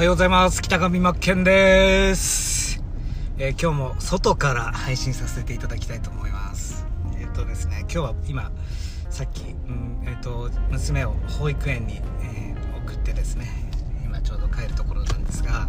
はようございます。北上真剣です。えー今日も外から配信させていただきたいと思います。えっ、とですね、今日は今、さっき、うん、えっ、と、娘を保育園に、え送ってですね、今ちょうど帰るところなんですが、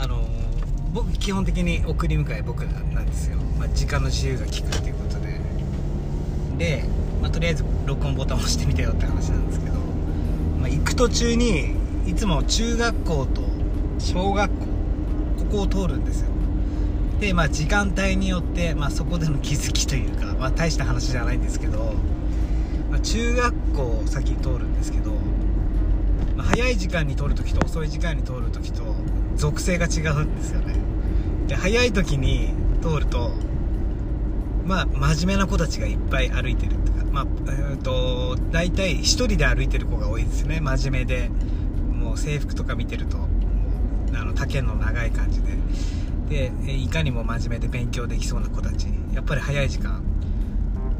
あの僕基本的に送り迎え僕なんですよ。まあ、時間の自由が利くっていうことで。で、まあ、とりあえず録音ボタンを押してみてよって話なんですけど、まあ、行く途中にいつも中学校と小学校ここを通るんですよ。でまあ時間帯によって、まあ、そこでの気づきというか、まあ、大した話じゃないんですけど、まあ、中学校を先通るんですけど、まあ、早い時間に通る時と遅い時間に通る時と属性が違うんですよね。で早い時に通るとまあ真面目な子たちがいっぱい歩いてるとかまあえー、と大体一人で歩いてる子が多いですね。真面目で。制服とか見てるとあの丈の長い感じで。でえいかにも真面目で勉強できそうな子たち。やっぱり早い時間。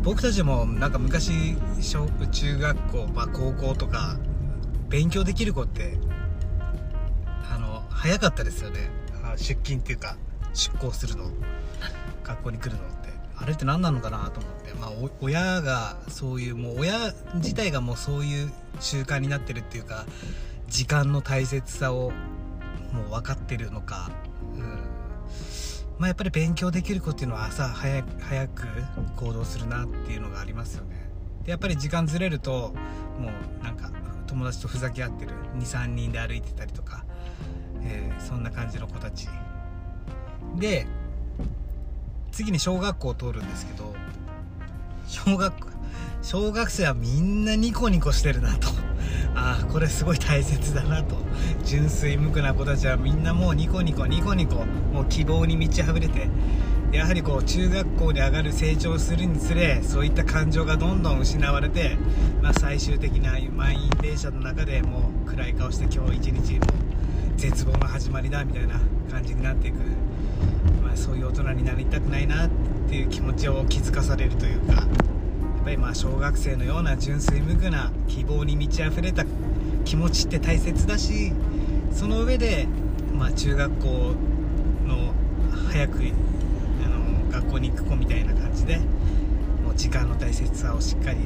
僕たちもなんか昔小中学校、まあ、高校とか勉強できる子ってあの早かったですよね。出勤っていうか出校するの。学校に来るのって。あれって何なのかなと思って、まあ、お親がそういうもう親自体がもうそういう習慣になってるっていうか時間の大切さをもう分かってるのか、うん。まあ、やっぱり勉強できる子っていうのは朝早く早く行動するなっていうのがありますよね。でやっぱり時間ずれるともうなんか友達とふざけ合ってる23人で歩いてたりとか、えーそんな感じの子たち。で次に小学校を通るんですけど小学小学生はみんなニコニコしてるなと。ああこれすごい大切だなと。純粋無垢な子たちはみんなもうニコニコニコニコもう希望に満ち溢れてやはりこう中学校に上がる成長するにつれそういった感情がどんどん失われて、まあ、最終的な満員電車の中でもう暗い顔して今日一日も絶望の始まりだみたいな感じになっていく、まあ、そういう大人になりたくないなっていう気持ちを気づかされるというかぱりまあ小学生のような純粋無垢な希望に満ち溢れた気持ちって大切だしその上で、まあ、中学校の早くあの学校に行く子みたいな感じでもう時間の大切さをしっかり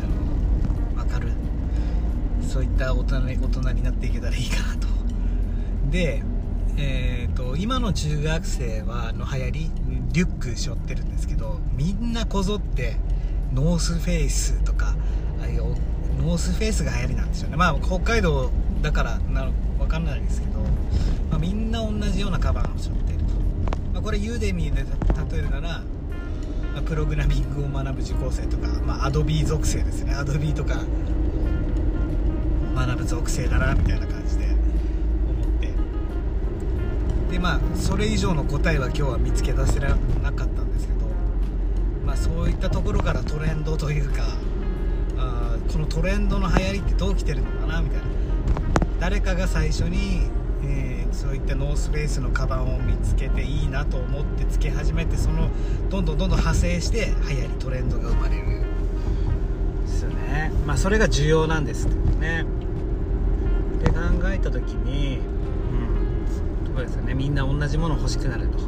あの分かる。そういった大人大人になっていけたらいいかなと。で、えー、と今の中学生はの流行りリュック背負ってるんですけどみんなこぞってノースフェイスとかああいうノースフェイスが流行りなんですよね。まあ北海道だからなの分かんないですけど、まあ、みんな同じようなカバンを背負っていると、まあ、これ Udemy で例えるなら、まあプログラミングを学ぶ受講生とか、まあ、 Adobe 属性ですね。 Adobe とか学ぶ属性だなみたいな感じで思って。でまあそれ以上の答えは今日は見つけ出せなかった、そういったところからトレンドというかあこのトレンドの流行りってどう来てるのかなみたいな。誰かが最初に、えーそういったノースフェイスのカバンを見つけていいなと思ってつけ始めてそのどんどんどんどん派生して流行りトレンドが生まれるですよね。まあそれが重要なんですけどね。って考えた時にうんそうですよね。みんな同じもの欲しくなると。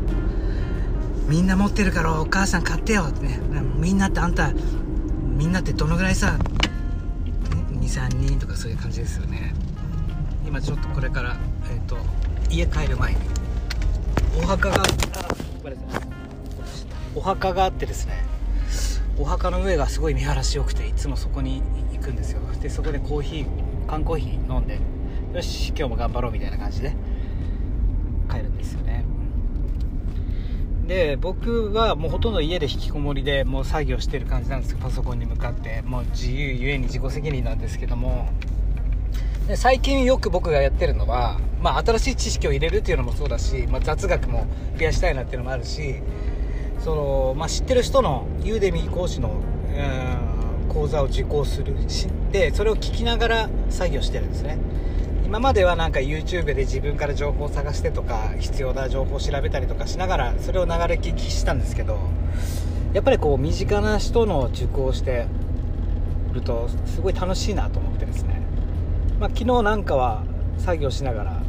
みんな持ってるからお母さん買ってよってね。みんなってあんたみんなってどのぐらいさ23人とかそういう感じですよね。今ちょっとこれから、えー、と家帰る前にお墓があお墓があってですねお墓の上がすごい見晴らし良くていつもそこに行くんですよ。でそこでコーヒー缶コーヒー飲んでよし今日も頑張ろうみたいな感じで帰るんですよねで僕はもうほとんど家で引きこもりでもう作業してる感じなんですけどパソコンに向かって。もう自由ゆえに自己責任なんですけども。で最近よく僕がやってるのは、まあ、新しい知識を入れるっていうのもそうだし、まあ、雑学も増やしたいなっていうのもあるしその、まあ、知ってる人のユーデミー講師の、うん講座を受講するしでそれを聞きながら作業してるんですね。今まではなんか YouTube で自分から情報を探してとか必要な情報を調べたりとかしながらそれを流れ聞きしたんですけどやっぱりこう身近な人の受講してるとすごい楽しいなと思ってですね、まあ、昨日なんかは作業しながら、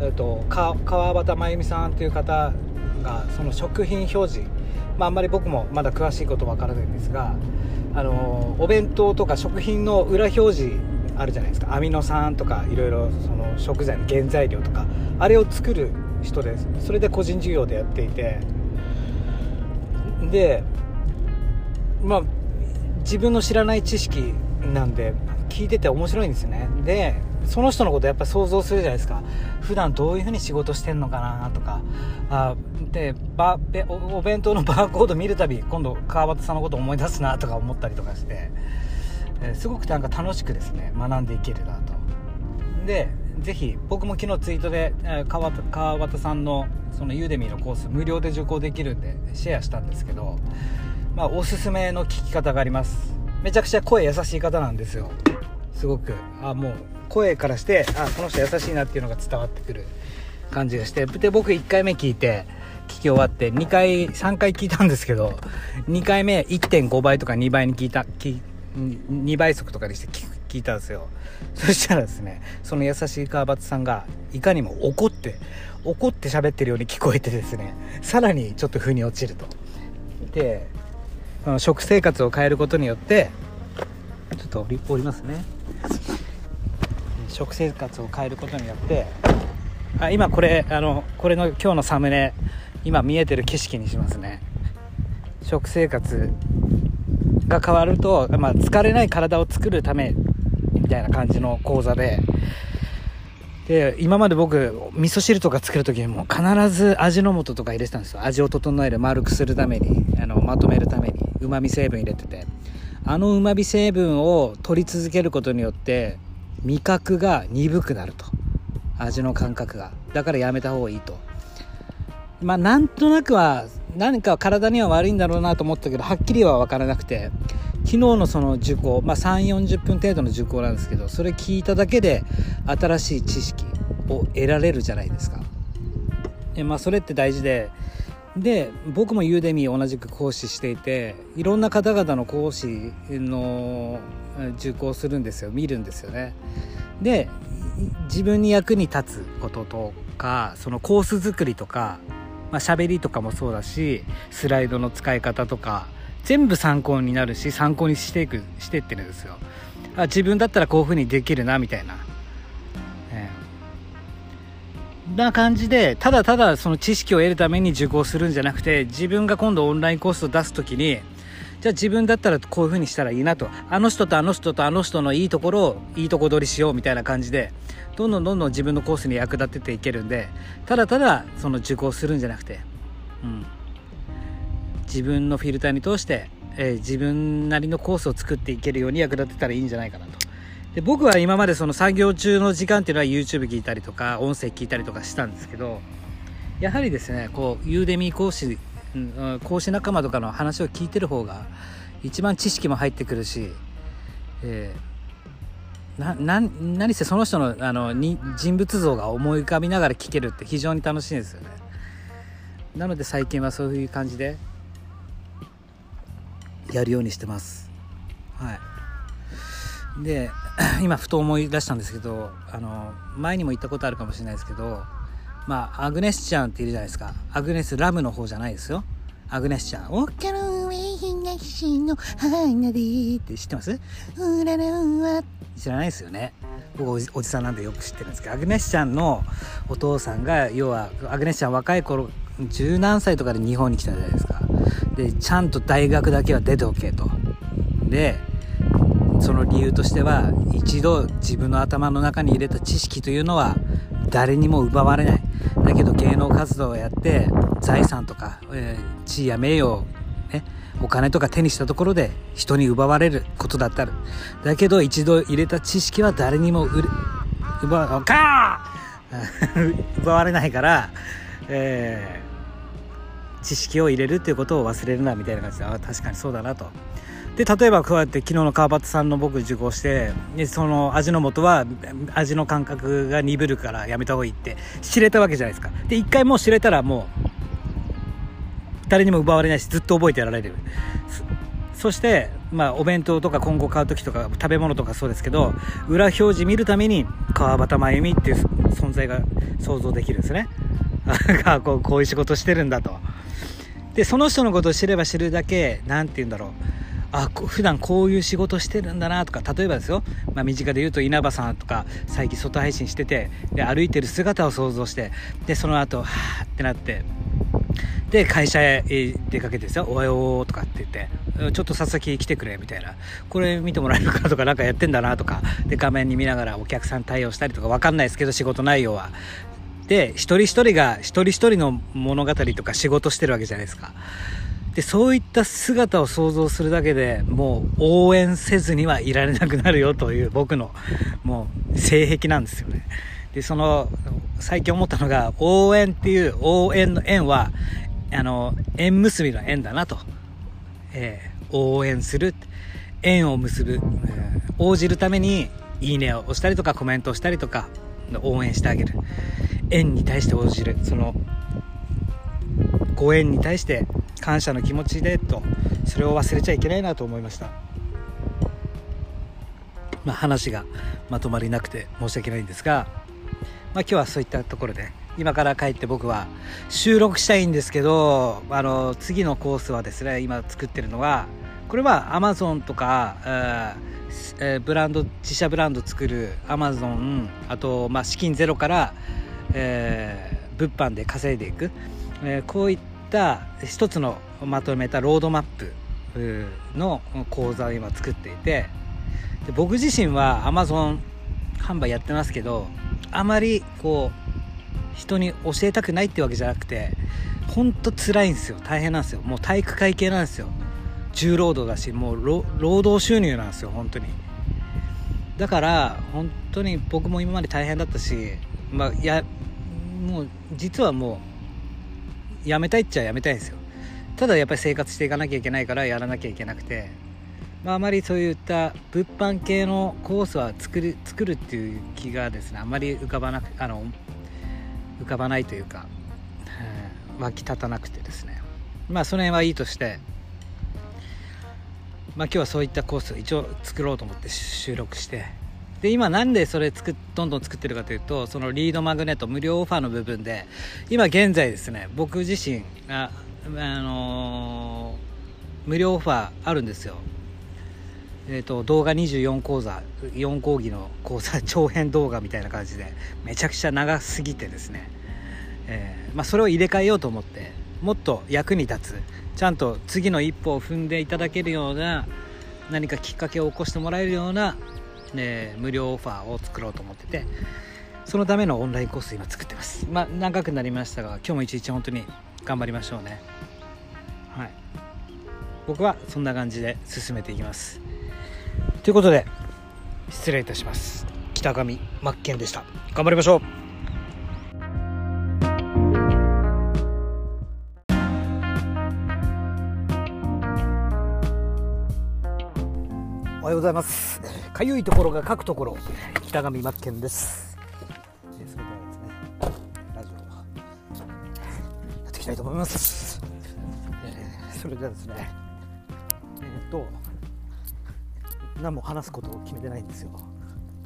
えっと、川端真由美さんという方がその食品表示、まあ、あんまり僕もまだ詳しいことわからないんですがあのお弁当とか食品の裏表示あるじゃないですか。アミノ酸とかいろいろその食材の原材料とか。あれを作る人です。それで個人事業でやっていて。でまあ自分の知らない知識なんで聞いてて面白いんですよね。でその人のことやっぱ想像するじゃないですか。普段どういう風に仕事してんのかなとか。あでばお弁当のバーコード見るたび今度川端さんのこと思い出すなとか思ったりとかして、え、すごくなんか楽しくですね学んでいけるなと。でぜひ僕も昨日ツイートで、川川端さんのそのユーデミーのコース無料で受講できるんでシェアしたんですけどまあおすすめの聞き方があります。めちゃくちゃ声優しい方なんですよ。すごく。あもう声からしてあこの人優しいなっていうのが伝わってくる感じがして。で僕1回目聞いて聞き終わって2回3回聞いたんですけど2回目1.5倍とか2倍に聞いた聞2倍速とかにして聞いたんですよ。そしたらですねその優しい川端さんがいかにも怒って怒って喋ってるように聞こえてですねさらにちょっと腑に落ちると。で食生活を変えることによってちょっと折りますね。食生活を変えることによってあ今これあのこれの今日のサムネ今見えてる景色にしますね。食生活が変わると、まあ、疲れない体を作るためみたいな感じの講座で。で今まで僕味噌汁とか作る時にも必ず味の素とか入れてたんですよ。味を整える丸くするためにあのまとめるためにうまみ成分入れてて。あのうまみ成分を取り続けることによって味覚が鈍くなると。味の感覚が。だからやめた方がいいと。まあなんとなくは何か体には悪いんだろうなと思ったけどはっきりは分からなくて昨日のその受講、まあ、3 4 0分程度の受講なんですけどそれ聞いただけで新しい知識を得られるじゃないですか。で、まあ、それって大事でで僕もユーデミー同じく講師していていろんな方々の講師の受講するんですよ。見るんですよね。で自分に役に立つこととかそのコース作りとかまあ、喋りとかもそうだしスライドの使い方とか全部参考になるし参考にしていくしてってるんですよ。あ自分だったらこういう風にできるなみたいな。な感じでただただその知識を得るために受講するんじゃなくて自分が今度オンラインコースを出す時にじゃあ自分だったらこういう風にしたらいいなと。あの人とあの人とあの人のいいところをいいとこ取りしようみたいな感じでどんどんどんどん自分のコースに役立てていけるんでただただその受講するんじゃなくて、うん、自分のフィルターに通して、えー、自分なりのコースを作っていけるように役立てたらいいんじゃないかなと。で僕は今までその作業中の時間っていうのは YouTube 聞いたりとか音声聞いたりとかしたんですけどやはりですねこうユーデミー講師、うん、講師仲間とかの話を聞いてる方が一番知識も入ってくるし、えー、なな何せその人のあのに人物像が思い浮かびながら聞けるって非常に楽しいですよね。なので最近はそういう感じでやるようにしてます。はい。で 今ふと思い出したんですけどあの前にも言ったことあるかもしれないですけどまあアグネスちゃんっているじゃないですか。アグネスラムの方じゃないですよ。アグネスちゃん「おっかの上東の花で」って知ってますうららは知らないですよね。僕おじおじさんなんでよく知ってるんですけどアグネスちゃんのお父さんが要はアグネスちゃん若い頃十何歳とかで日本に来たじゃないですか。でちゃんと大学だけは出ておけと。でその理由としては一度自分の頭の中に入れた知識というのは誰にも奪われない。だけど芸能活動をやって財産とか、えー、地位や名誉ね、お金とか手にしたところで人に奪われることだったらだけど一度入れた知識は誰にも奪わか 奪われないから、えー、知識を入れるっていうことを忘れるなみたいな感じであ確かにそうだなと。で例えばこうやって昨日の川端さんの僕受講してでその味の素は味の感覚が鈍るからやめた方がいいって知れたわけじゃないですか。で一回もう知れたらもう誰にも奪われないしずっと覚えてやられる。そして、まあ、お弁当とか今後買う時とか食べ物とかそうですけど裏表示見るために川端真由美っていう存在が想像できるんですね。こうこういう仕事してるんだと。でその人のことを知れば知るだけ何て言うんだろう。あ普段こういう仕事してるんだなとか例えばですよ、まあ、身近で言うと稲葉さんとか最近外配信しててで歩いてる姿を想像してでその後はあってなってで会社へ出かけてですよ「おはよう」とかって言って「ちょっと佐々木来てくれ」みたいな。これ見てもらえるかとか何かやってんだなとかで画面に見ながらお客さん対応したりとか分かんないですけど仕事内容は。で一人一人が一人一人の物語とか仕事してるわけじゃないですか。でそういった姿を想像するだけでもう応援せずにはいられなくなるよという僕のもう性癖なんですよね。でその最近思ったのが応援っていう応援の縁はあの縁結びの縁だなと、えー、応援する縁を結ぶ、えー、応じるためにいいねを押したりとかコメントをしたりとか応援してあげる。縁に対して応じる。そのご縁に対して感謝の気持ちでとそれを忘れちゃいけないなと思いました、まあ、話がまとまりなくて申し訳ないんですが、まあ、今日はそういったところで今から帰って僕は収録したいんですけどあの次のコースはですね今作ってるのはこれは Amazon とか、えー、ブランド自社ブランド作る Amazon あと、まあ、資金ゼロから、えー、物販で稼いでいく、えー、こういった一つのまとめたロードマップの講座を今作っていてで僕自身は Amazon 販売やってますけどあまりこう人に教えたくないってわけじゃなくてほんと辛いんですよ。大変なんですよ。もう体育会系なんですよ。重労働だしもう労働収入なんですよ本当に。だから本当に僕も今まで大変だったしまあやもう実はもうやめたいっちゃやめたいんですよ。ただやっぱり生活していかなきゃいけないからやらなきゃいけなくて。まあ、あまりそういった物販系のコースは作る作るっていう気がですねあんまり浮かばなくあの浮かばないというか、えー、湧き立たなくてですね。まあその辺はいいとして。まあ今日はそういったコースを一応作ろうと思って収録して。で今なんでそれ作どんどん作ってるかというとそのリードマグネット無料オファーの部分で今現在ですね僕自身があのー、無料オファーあるんですよ。えーと、動画24講座4講義の講座 長編動画みたいな感じでめちゃくちゃ長すぎてですね、えー、まあ、それを入れ替えようと思ってもっと役に立つちゃんと次の一歩を踏んでいただけるような何かきっかけを起こしてもらえるような、ね、無料オファーを作ろうと思っててそのためのオンラインコース今作ってます。まあ長くなりましたが今日も一日本当に頑張りましょうね。はい。僕はそんな感じで進めていきます。ということで失礼いたします。北上真剣でした。頑張りましょう。おはようございますかゆいところが書くところ。北上真剣です。それではですねラジオやっていきたいと思います、えー、それではですねえー、っと何も話すことを決めてないんですよ。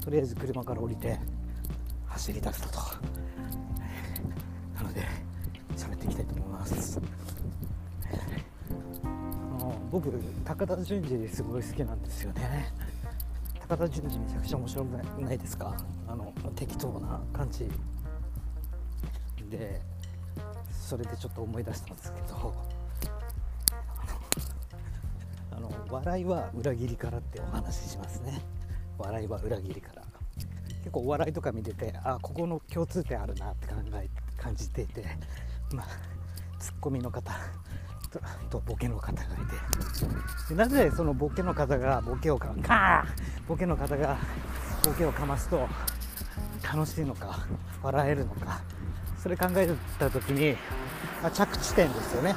とりあえず車から降りて走り出すと。なので喋っていきたいと思います。僕高田純次すごい好きなんですよね。高田純次めちゃくちゃ面白くないですか？あの適当な感じ。でそれでちょっと思い出したんですけど。あの笑いは裏切りからってお話ししますね。笑いは裏切りから。結構お笑いとか見ててあここの共通点あるなって考え感じていて。まあツッコミの方と ボケの方がいて。でなぜそのボケの方がボケをか カーボケの方がボケをかますと楽しいのか笑えるのか。それ考えた時に、まあ、着地点ですよね。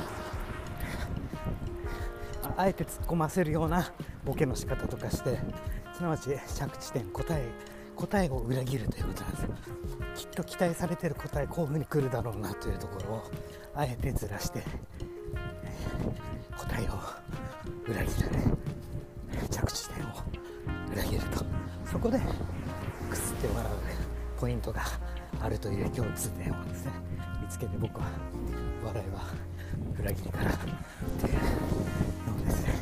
あえて突っ込ませるようなボケの仕方とかしてすなわち着地点答え答えを裏切るということなんです。きっと期待されてる答えこういう風に来るだろうなというところをあえてずらして裏切る着地点を裏切るとそこでくすって笑うポイントがあるという共通点をですね見つけて僕は笑いは裏切りからっていうのをですね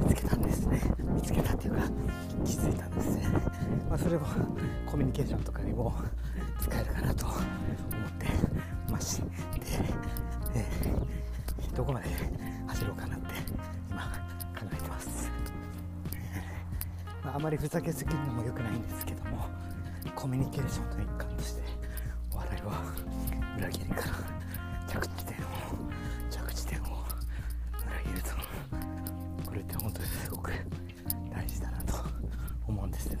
見つけたんですね。見つけたっていうか気づいたんですね、まあ、それをコミュニケーションとかにも使えるかなと思ってましで、えー、どこまで走ろうかなって今考えてます、まあ、あまりふざけすぎるのも良くないんですけどもコミュニケーションの一環としてお笑いは裏切りから着地点を着地点を裏切るとこれって本当にすごく大事だなと思うんですね。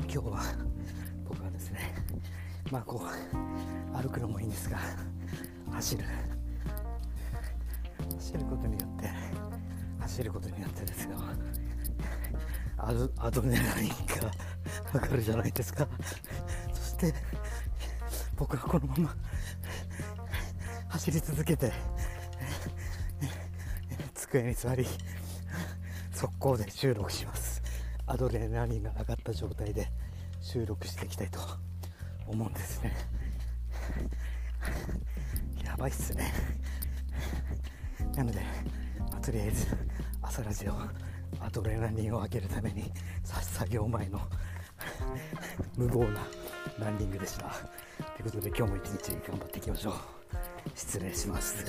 今日は僕はですねまあこう歩くのもいいんですが走る走ることによって 走ることによってですよ。アドアドネラリンが上がるじゃないですか。そして僕はこのまま走り続けて机に座り速攻で収録します。アドレナリンが上がった状態で収録していきたいと思うんですね。やばいっすね。なので、まあ、とりあえず朝ラジオアドレナリンを上げるために作業前の無謀なランニングでした。ということで今日も一日頑張っていきましょう。失礼します。